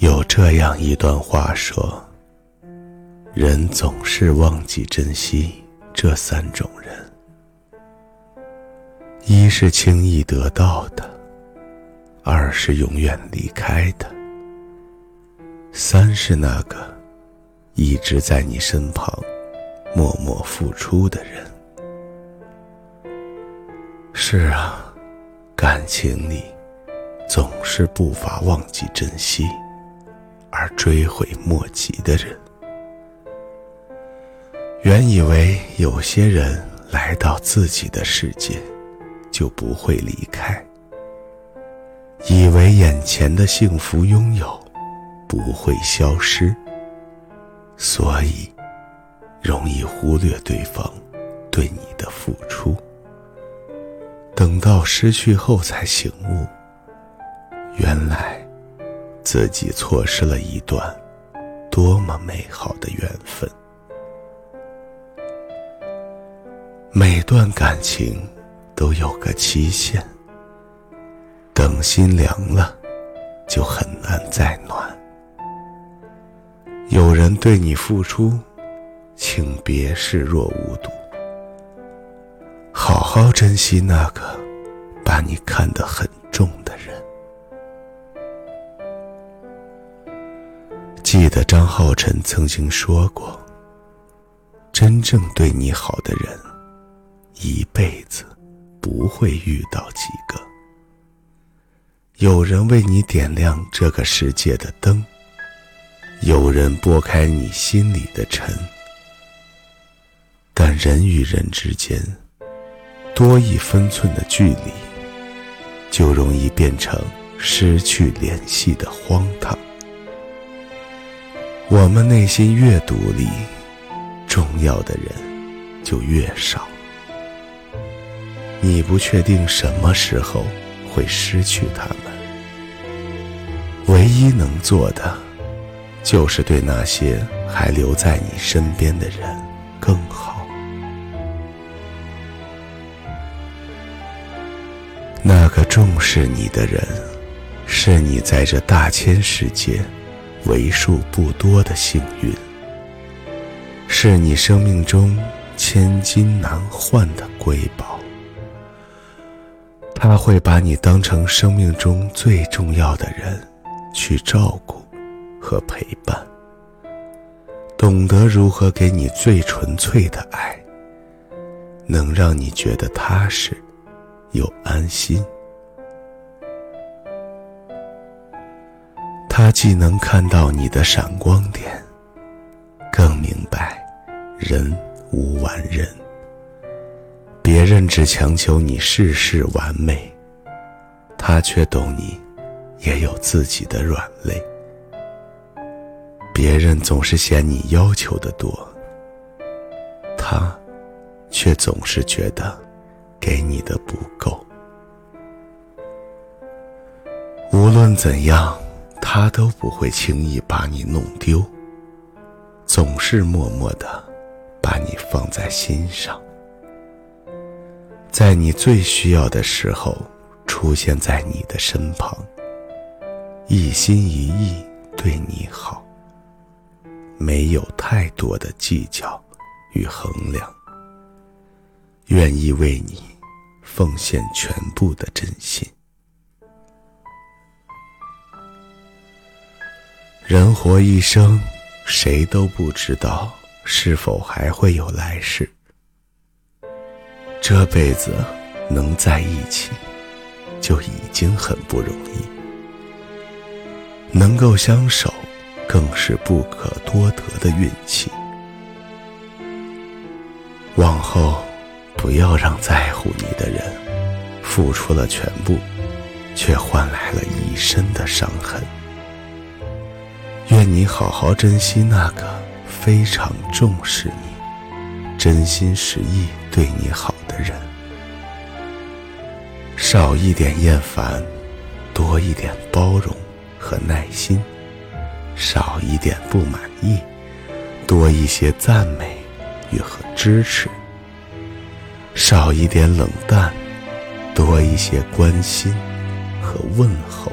有这样一段话说：人总是忘记珍惜这三种人：一是轻易得到的，二是永远离开的，三是那个一直在你身旁默默付出的人。是啊，感情里总是不乏忘记珍惜。而追悔莫及的人，原以为有些人来到自己的世界就不会离开，以为眼前的幸福拥有不会消失，所以容易忽略对方对你的付出。等到失去后才醒悟，原来。自己错失了一段多么美好的缘分。每段感情都有个期限，等心凉了，就很难再暖。有人对你付出，请别视若无睹，好好珍惜那个把你看得很重的人。记得张浩晨曾经说过：“真正对你好的人，一辈子不会遇到几个。有人为你点亮这个世界的灯，有人拨开你心里的尘。但人与人之间，多一分寸的距离，就容易变成失去联系的荒唐。”我们内心越独立，重要的人就越少。你不确定什么时候会失去他们，唯一能做的，就是对那些还留在你身边的人更好。那个重视你的人，是你在这大千世界。为数不多的幸运，是你生命中千金难换的瑰宝。他会把你当成生命中最重要的人去照顾和陪伴，懂得如何给你最纯粹的爱，能让你觉得踏实又安心。既能看到你的闪光点，更明白人无完人。别人只强求你事事完美，他却懂你也有自己的软肋。别人总是嫌你要求的多，他却总是觉得给你的不够。无论怎样。他都不会轻易把你弄丢，总是默默的把你放在心上，在你最需要的时候出现在你的身旁，一心一意对你好，没有太多的计较与衡量，愿意为你奉献全部的真心。人活一生，谁都不知道是否还会有来世。这辈子能在一起，就已经很不容易；能够相守，更是不可多得的运气。往后，不要让在乎你的人付出了全部，却换来了一身的伤痕。愿你好好珍惜那个非常重视你、真心实意对你好的人，少一点厌烦，多一点包容和耐心；少一点不满意，多一些赞美与和支持；少一点冷淡，多一些关心和问候。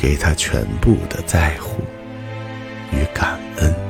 给他全部的在乎与感恩。